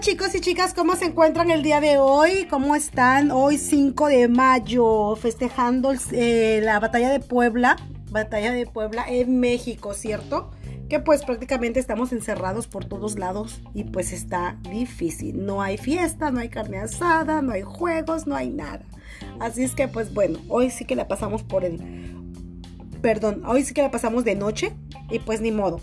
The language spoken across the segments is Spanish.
Chicos y chicas, ¿cómo se encuentran el día de hoy? ¿Cómo están? Hoy 5 de mayo, festejando eh, la batalla de Puebla, batalla de Puebla en México, ¿cierto? Que pues prácticamente estamos encerrados por todos lados y pues está difícil. No hay fiesta, no hay carne asada, no hay juegos, no hay nada. Así es que pues bueno, hoy sí que la pasamos por el... Perdón, hoy sí que la pasamos de noche y pues ni modo.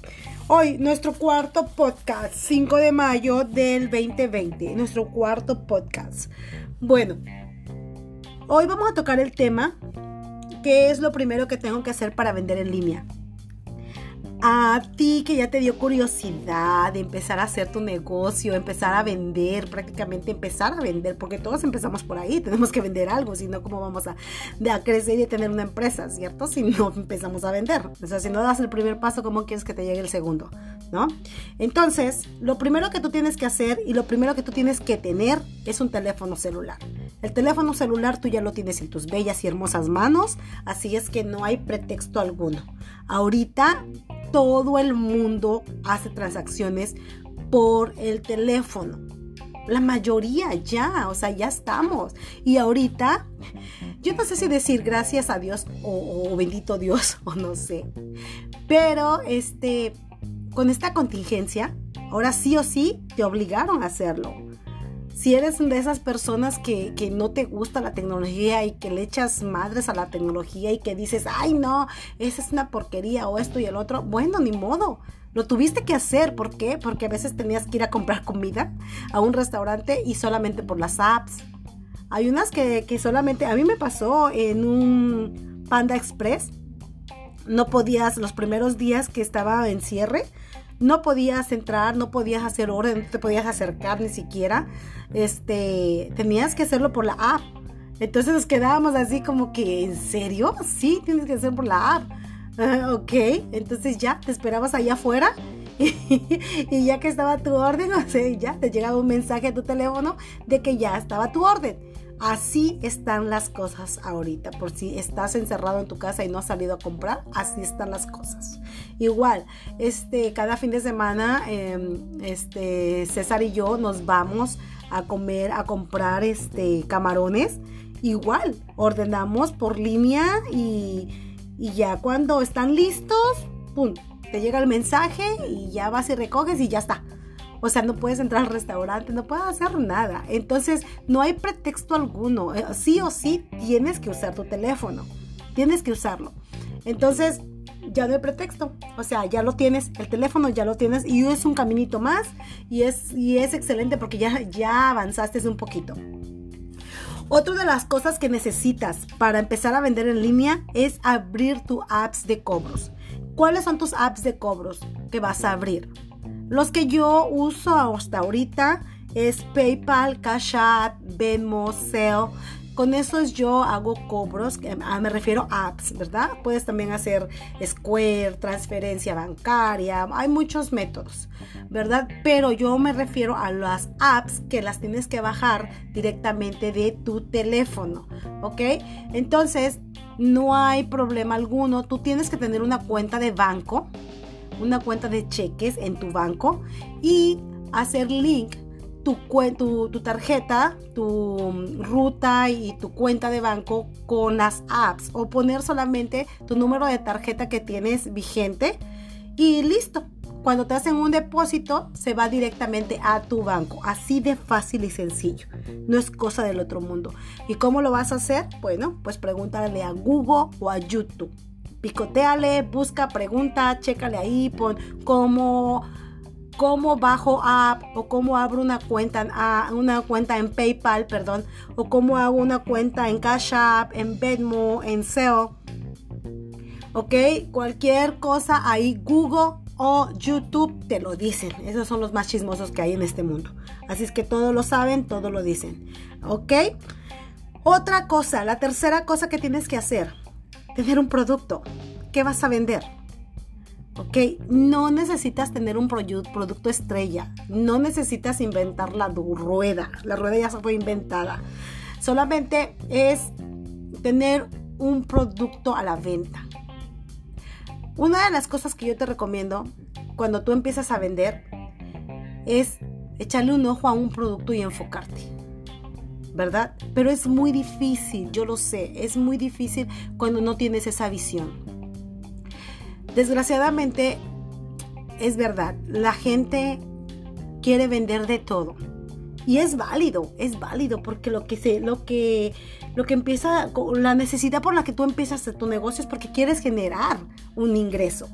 Hoy, nuestro cuarto podcast, 5 de mayo del 2020, nuestro cuarto podcast. Bueno, hoy vamos a tocar el tema, ¿qué es lo primero que tengo que hacer para vender en línea? A ti que ya te dio curiosidad de empezar a hacer tu negocio, empezar a vender, prácticamente empezar a vender, porque todos empezamos por ahí, tenemos que vender algo, si no, ¿cómo vamos a, crecer y tener una empresa, ¿cierto? Si no empezamos a vender. O sea, si no das el primer paso, ¿cómo quieres que te llegue el segundo? ¿No? Entonces, lo primero que tú tienes que hacer y lo primero que tú tienes que tener es un teléfono celular. El teléfono celular tú ya lo tienes en tus bellas y hermosas manos, así es que no hay pretexto alguno. Ahorita todo el mundo hace transacciones por el teléfono. La mayoría ya, o sea, ya estamos. Y ahorita, yo no sé si decir gracias a Dios o, bendito Dios o no sé. Pero este, con esta contingencia, ahora sí o sí te obligaron a hacerlo. Si eres de esas personas que, que, no te gusta la tecnología y que le echas madres a la tecnología y que dices, ay no, esa es una porquería o esto y el otro, bueno, ni modo. Lo tuviste que hacer, ¿por qué? Porque a veces tenías que ir a comprar comida a un restaurante y solamente por las apps. Hay unas que, que solamente, a mí me pasó en un Panda Express, no podías, los primeros días que estaba en cierre, no podías entrar, no podías hacer orden, no te podías acercar ni siquiera. Este, tenías que hacerlo por la app. Entonces nos quedábamos así como que, ¿en serio? Sí, tienes que hacerlo por la app. Ah, ok, entonces ya te esperabas allá afuera y, ya que estaba tu orden, o sea, ya te llegaba un mensaje a tu teléfono de que ya estaba tu orden. Así están las cosas ahorita. Por si estás encerrado en tu casa y no has salido a comprar, así están las cosas. Igual, este, cada fin de semana, em, este, César y yo nos vamos a comer, a comprar este, camarones. Igual, ordenamos por línea y, y ya cuando están listos, ¡pum! Te llega el mensaje y ya vas y recoges y ya está. O sea, no puedes entrar al restaurante, no puedes hacer nada. Entonces, no hay pretexto alguno. Eh, sí o sí tienes que usar tu teléfono. Tienes que usarlo. Entonces, ya no hay pretexto. O sea, ya lo tienes, el teléfono ya lo tienes y es un caminito más y es, y es excelente porque ya, ya avanzaste un poquito. Otra de las cosas que necesitas para empezar a vender en línea es abrir tu apps de cobros. ¿Cuáles son tus apps de cobros que vas a abrir? Los que yo uso hasta ahorita es PayPal, Cash App, Venmo, Zelle. Con esos yo hago cobros, ah, me refiero a apps, ¿verdad? Puedes también hacer Square, transferencia bancaria, hay muchos métodos, ¿verdad? Pero yo me refiero a las apps que las tienes que bajar directamente de tu teléfono, ¿ok? Entonces, no hay problema alguno, tú tienes que tener una cuenta de banco, una cuenta de cheques en tu banco y hacer link tu, tu, tu, tarjeta, tu ruta y tu cuenta de banco con las apps o poner solamente tu número de tarjeta que tienes vigente y listo. Cuando te hacen un depósito, se va directamente a tu banco. Así de fácil y sencillo. No es cosa del otro mundo. ¿Y cómo lo vas a hacer? Bueno, pues pregúntale a Google o a YouTube picoteale, busca, pregunta, chécale ahí, pon cómo, cómo bajo app o cómo abro una cuenta, una cuenta en PayPal, perdón, o cómo hago una cuenta en Cash App, en Venmo, en SEO. Ok, cualquier cosa ahí, Google o YouTube te lo dicen. Esos son los más chismosos que hay en este mundo. Así es que todos lo saben, todos lo dicen. Ok. Otra cosa, la tercera cosa que tienes que hacer tener un producto. ¿Qué vas a vender? ¿Ok? No necesitas tener un producto estrella. No necesitas inventar la rueda. La rueda ya fue inventada. Solamente es tener un producto a la venta. Una de las cosas que yo te recomiendo cuando tú empiezas a vender es echarle un ojo a un producto y enfocarte. ¿Verdad? Pero es muy difícil, yo lo sé, es muy difícil cuando no tienes esa visión. Desgraciadamente, es verdad, la gente quiere vender de todo. Y es válido, es válido, porque lo que se, lo que, lo que empieza, la necesidad por la que tú empiezas tu negocio es porque quieres generar un ingreso.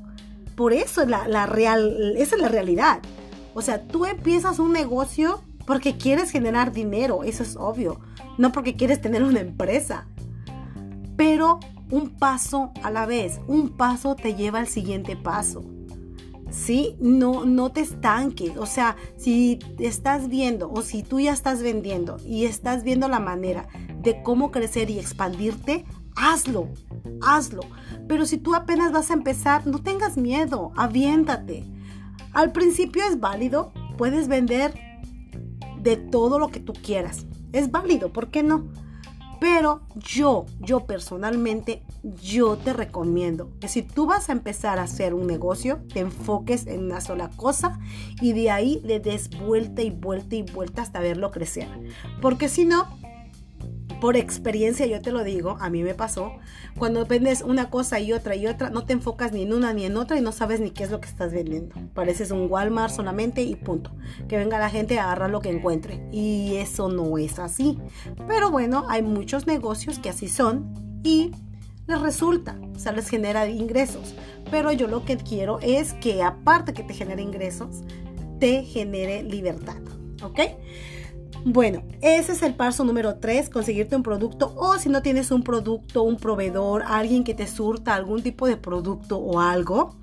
Por eso la, la real, esa es la realidad. O sea, tú empiezas un negocio porque quieres generar dinero, eso es obvio, no porque quieres tener una empresa. Pero un paso a la vez, un paso te lleva al siguiente paso. ¿sí? No, no te estanques. O sea, si estás viendo o si tú ya estás vendiendo y estás viendo la manera de cómo crecer y expandirte, hazlo, hazlo. Pero si tú apenas vas a empezar, no tengas miedo, aviéntate. Al principio es válido, puedes vender de todo lo que tú quieras. Es válido, ¿por qué no? Pero yo, yo personalmente, yo te recomiendo que si tú vas a empezar a hacer un negocio, te enfoques en una sola cosa y de ahí le des vuelta y vuelta y vuelta hasta verlo crecer. Porque si no, por experiencia yo te lo digo, a mí me pasó, cuando vendes una cosa y otra y otra, no te enfocas ni en una ni en otra y no sabes ni qué es lo que estás vendiendo. Pareces un Walmart solamente y punto. Que venga la gente a agarrar lo que encuentre. Y eso no es así. Pero bueno, hay muchos negocios que así son y les resulta, o sea, les genera ingresos. Pero yo lo que quiero es que aparte que te genere ingresos, te genere libertad. ¿Ok? Bueno, ese es el paso número 3, conseguirte un producto o si no tienes un producto, un proveedor, alguien que te surta algún tipo de producto o algo.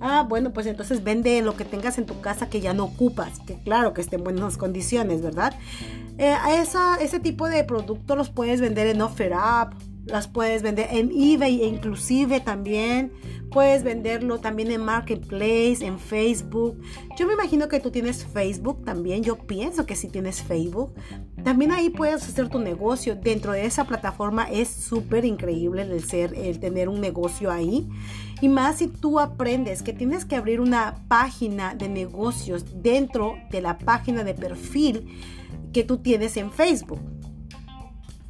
Ah, bueno, pues entonces vende lo que tengas en tu casa que ya no ocupas, que claro que esté en buenas condiciones, ¿verdad? Eh, ese tipo de productos los puedes vender en OfferUp, las puedes vender en eBay e inclusive también puedes venderlo también en Marketplace, en Facebook. Yo me imagino que tú tienes Facebook también, yo pienso que si tienes Facebook. También ahí puedes hacer tu negocio. Dentro de esa plataforma es súper increíble el ser, el tener un negocio ahí. Y más si tú aprendes que tienes que abrir una página de negocios dentro de la página de perfil que tú tienes en Facebook.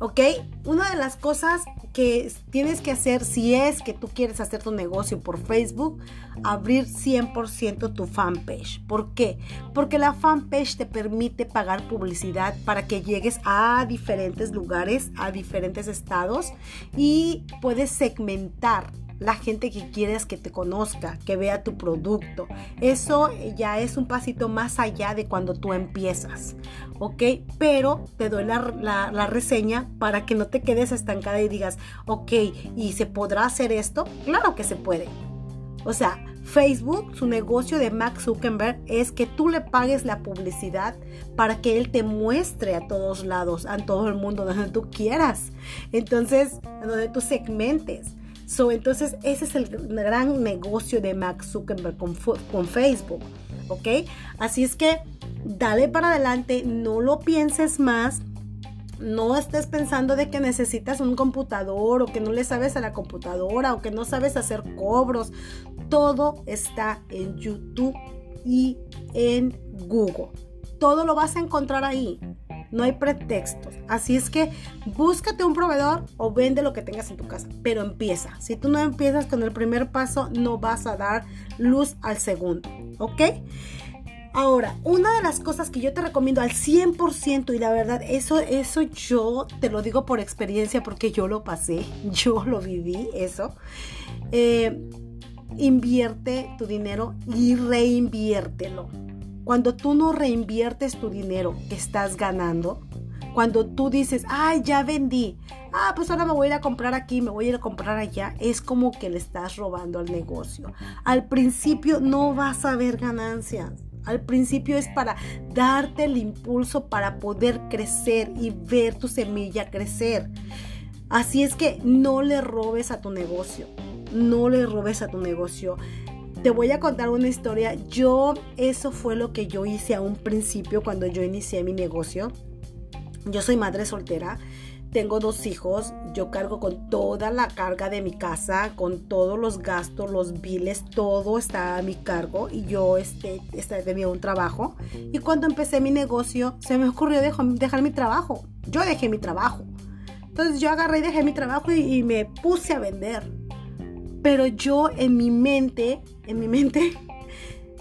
¿Ok? Una de las cosas que tienes que hacer si es que tú quieres hacer tu negocio por Facebook, abrir 100% tu fanpage. ¿Por qué? Porque la fanpage te permite pagar publicidad para que llegues a diferentes lugares, a diferentes estados y puedes segmentar la gente que quieres que te conozca, que vea tu producto. Eso ya es un pasito más allá de cuando tú empiezas, ¿ok? Pero te doy la, reseña para que no te quedes estancada y digas, ok, ¿y se podrá hacer esto? Claro que se puede. O sea, Facebook, su negocio de Max Zuckerberg es que tú le pagues la publicidad para que él te muestre a todos lados, a todo el mundo, donde tú quieras. Entonces, donde tú segmentes entonces, ese es el gran negocio de Max Zuckerberg con, con Facebook. ¿Ok? Así es que dale para adelante, no lo pienses más. No estés pensando de que necesitas un computador o que no le sabes a la computadora o que no sabes hacer cobros. Todo está en YouTube y en Google. Todo lo vas a encontrar ahí. No hay pretextos. Así es que búscate un proveedor o vende lo que tengas en tu casa, pero empieza. Si tú no empiezas con el primer paso, no vas a dar luz al segundo, ¿ok? Ahora, una de las cosas que yo te recomiendo al 100% y la verdad, eso, eso yo te lo digo por experiencia porque yo lo pasé, yo lo viví, eso. Eh, invierte tu dinero y reinviértelo. Cuando tú no reinviertes tu dinero que estás ganando, cuando tú dices, ay, ya vendí, ah, pues ahora me voy a ir a comprar aquí, me voy a ir a comprar allá, es como que le estás robando al negocio. Al principio no vas a ver ganancias. Al principio es para darte el impulso para poder crecer y ver tu semilla crecer. Así es que no le robes a tu negocio. No le robes a tu negocio. Te voy a contar una historia. Yo, eso fue lo que yo hice a un principio cuando yo inicié mi negocio. Yo soy madre soltera. tengo dos hijos, yo cargo con toda la carga de mi casa, con todos los gastos, los biles, todo está a mi cargo y yo este, este, tenía un trabajo. Y cuando empecé mi negocio, se me ocurrió dejar, mi trabajo. Yo dejé mi trabajo. Entonces yo agarré y dejé mi trabajo y, y me puse a vender. Pero yo en mi mente, en mi mente,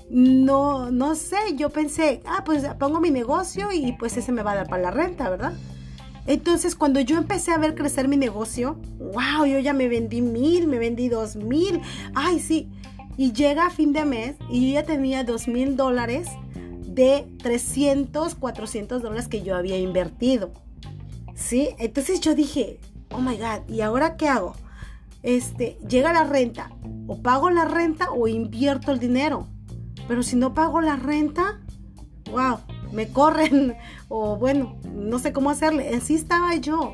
no, no sé, yo pensé, ah, pues pongo mi negocio y pues ese me va a dar para la renta, ¿verdad? Entonces, cuando yo empecé a ver crecer mi negocio, wow, yo ya me vendí mil, me vendí dos mil, ay, sí. Y llega a fin de mes y yo ya tenía dos mil dólares de 300, 400 dólares que yo había invertido. ¿Sí? Entonces yo dije, oh my God, ¿y ahora qué hago? Este, llega la renta, o pago la renta o invierto el dinero. Pero si no pago la renta, wow, me corren o bueno, no sé cómo hacerle. Así estaba yo.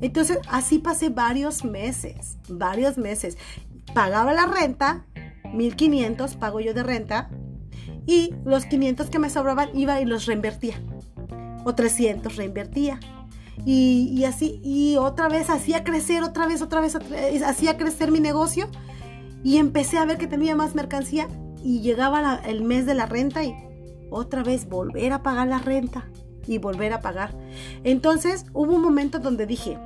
Entonces así pasé varios meses, varios meses. Pagaba la renta, 1500 pago yo de renta y los 500 que me sobraban iba y los reinvertía. O 300 reinvertía. Y, así, y otra vez hacía crecer, otra vez, otra vez, hacía crecer mi negocio y empecé a ver que tenía más mercancía y llegaba el mes de la renta y otra vez volver a pagar la renta y volver a pagar. Entonces hubo un momento donde dije,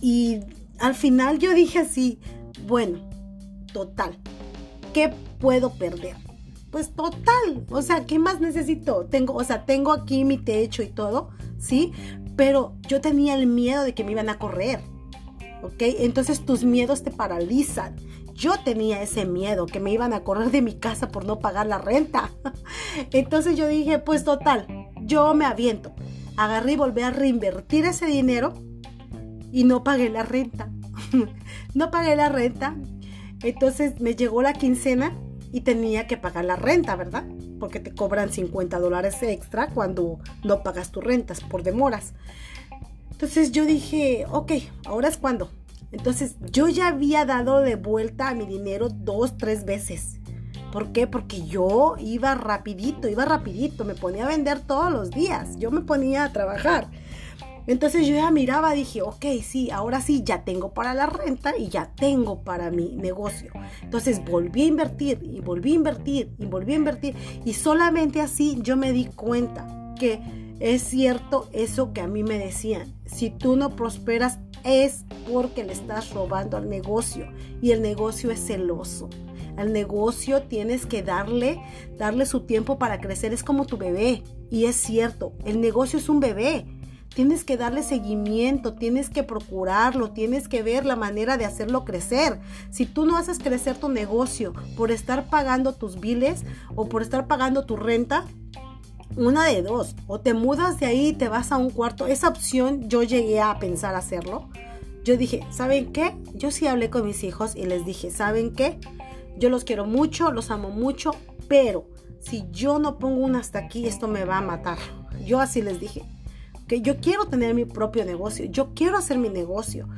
y al final yo dije así, bueno, total, ¿qué puedo perder? Pues total, o sea, ¿qué más necesito? Tengo, o sea, tengo aquí mi techo y todo, ¿sí? Pero yo tenía el miedo de que me iban a correr, ¿ok? Entonces tus miedos te paralizan yo tenía ese miedo que me iban a correr de mi casa por no pagar la renta. Entonces yo dije, pues total, yo me aviento. Agarré y volví a reinvertir ese dinero y no pagué la renta. no pagué la renta. Entonces me llegó la quincena y tenía que pagar la renta, ¿verdad? Porque te cobran 50 dólares extra cuando no pagas tus rentas por demoras. Entonces yo dije, ok, ahora es cuando entonces yo ya había dado de vuelta a mi dinero dos, tres veces. ¿Por qué? Porque yo iba rapidito, iba rapidito, me ponía a vender todos los días, yo me ponía a trabajar. Entonces yo ya miraba, dije, ok, sí, ahora sí, ya tengo para la renta y ya tengo para mi negocio. Entonces volví a invertir y volví a invertir y volví a invertir. Y solamente así yo me di cuenta que es cierto eso que a mí me decían. Si tú no prosperas es porque le estás robando al negocio y el negocio es celoso. Al negocio tienes que darle, darle su tiempo para crecer. Es como tu bebé. Y es cierto, el negocio es un bebé. Tienes que darle seguimiento, tienes que procurarlo, tienes que ver la manera de hacerlo crecer. Si tú no haces crecer tu negocio por estar pagando tus biles o por estar pagando tu renta, una de dos, o te mudas de ahí y te vas a un cuarto. Esa opción yo llegué a pensar hacerlo. Yo dije, ¿saben qué? Yo sí hablé con mis hijos y les dije, ¿saben qué? Yo los quiero mucho, los amo mucho, pero si yo no pongo un hasta aquí, esto me va a matar. Yo así les dije, que yo quiero tener mi propio negocio, yo quiero hacer mi negocio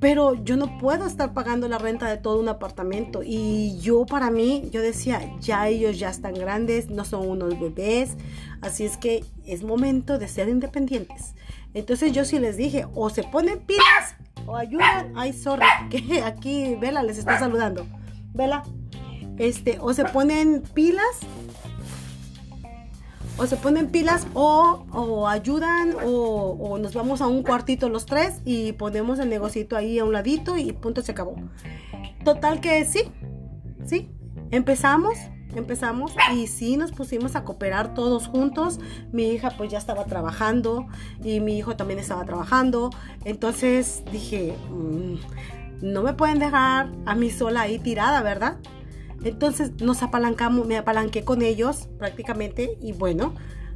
pero yo no puedo estar pagando la renta de todo un apartamento. Y yo para mí, yo decía, ya ellos ya están grandes, no son unos bebés, así es que es momento de ser independientes. Entonces yo sí les dije, o se ponen pilas o ayudan. Ay, sorry, que aquí Vela les está saludando. Vela, este, o se ponen pilas o se ponen pilas o, ayudan o, nos vamos a un cuartito los tres y ponemos el negocito ahí a un ladito y punto se acabó. Total que sí, sí, empezamos, empezamos y sí nos pusimos a cooperar todos juntos. Mi hija pues ya estaba trabajando y mi hijo también estaba trabajando. Entonces dije, mm, no me pueden dejar a mí sola ahí tirada, ¿verdad? Entonces nos apalancamos, me apalanqué con ellos prácticamente y bueno,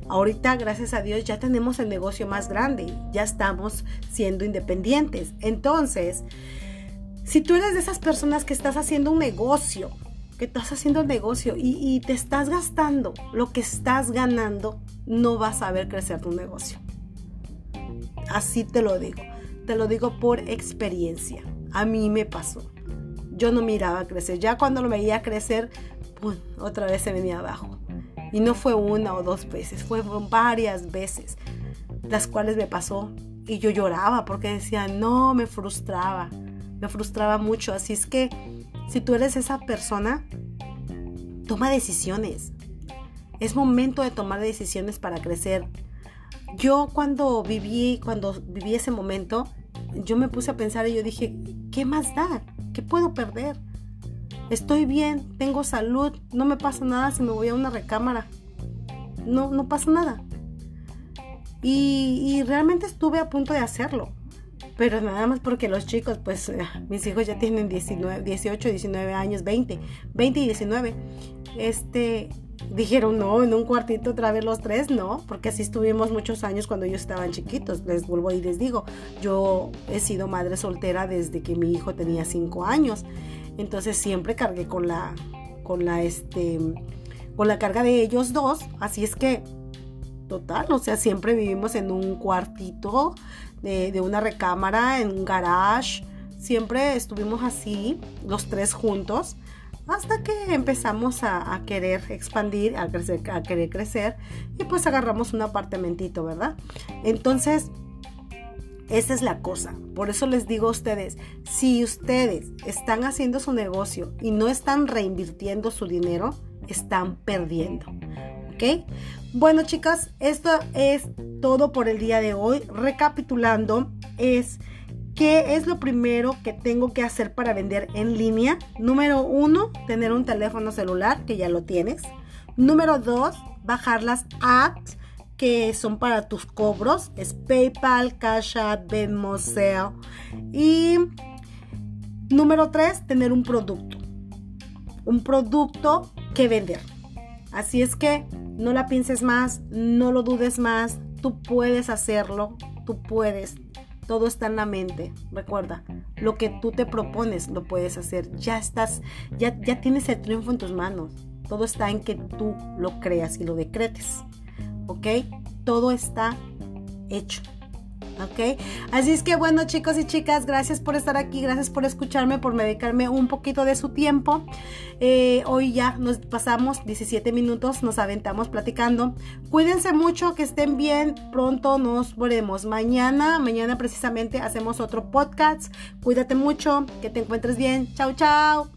ahorita gracias a Dios ya tenemos el negocio más grande, ya estamos siendo independientes. Entonces, si tú eres de esas personas que estás haciendo un negocio, que estás haciendo un negocio y, y te estás gastando lo que estás ganando, no vas a ver crecer tu negocio. Así te lo digo. Te lo digo por experiencia. A mí me pasó yo no miraba crecer. Ya cuando lo veía crecer, pues, otra vez se venía abajo. Y no fue una o dos veces, fue varias veces, las cuales me pasó y yo lloraba porque decía, no, me frustraba, me frustraba mucho. Así es que si tú eres esa persona, toma decisiones. Es momento de tomar decisiones para crecer. Yo cuando viví, cuando viví ese momento, yo me puse a pensar y yo dije, ¿qué más da? ¿Qué puedo perder? Estoy bien, tengo salud, no me pasa nada si me voy a una recámara. No, no pasa nada. Y, realmente estuve a punto de hacerlo. Pero nada más porque los chicos, pues eh, mis hijos ya tienen 19, 18, 19 años, 20, 20 y 19. Este, dijeron no, en un cuartito otra vez los tres, no, porque así estuvimos muchos años cuando ellos estaban chiquitos. Les vuelvo y les digo, yo he sido madre soltera desde que mi hijo tenía 5 años. Entonces siempre cargué con la, con la, este, con la carga de ellos dos. Así es que total, o sea, siempre vivimos en un cuartito de, una recámara, en un garage, siempre estuvimos así, los tres juntos, hasta que empezamos a, querer expandir, a, a querer crecer, y pues agarramos un apartamentito, ¿verdad? Entonces, esa es la cosa. Por eso les digo a ustedes, si ustedes están haciendo su negocio y no están reinvirtiendo su dinero, están perdiendo. ¿Ok? Bueno, chicas, esto es todo por el día de hoy. Recapitulando, es ¿Qué es lo primero que tengo que hacer para vender en línea? Número uno, tener un teléfono celular, que ya lo tienes. Número dos, bajar las apps que son para tus cobros. Es PayPal, Cash App, Venmo. Y número tres, tener un producto. Un producto que vender. Así es que no la pienses más, no lo dudes más, tú puedes hacerlo, tú puedes. Todo está en la mente. Recuerda, lo que tú te propones lo puedes hacer. Ya estás, ya, ya tienes el triunfo en tus manos. Todo está en que tú lo creas y lo decretes. ¿Ok? Todo está hecho. ¿Ok? Así es que bueno chicos y chicas, gracias por estar aquí, gracias por escucharme, por dedicarme un poquito de su tiempo. Eh, hoy ya nos pasamos 17 minutos, nos aventamos platicando. Cuídense mucho, que estén bien, pronto nos veremos. Mañana, mañana precisamente hacemos otro podcast. Cuídate mucho, que te encuentres bien. Chao, chao.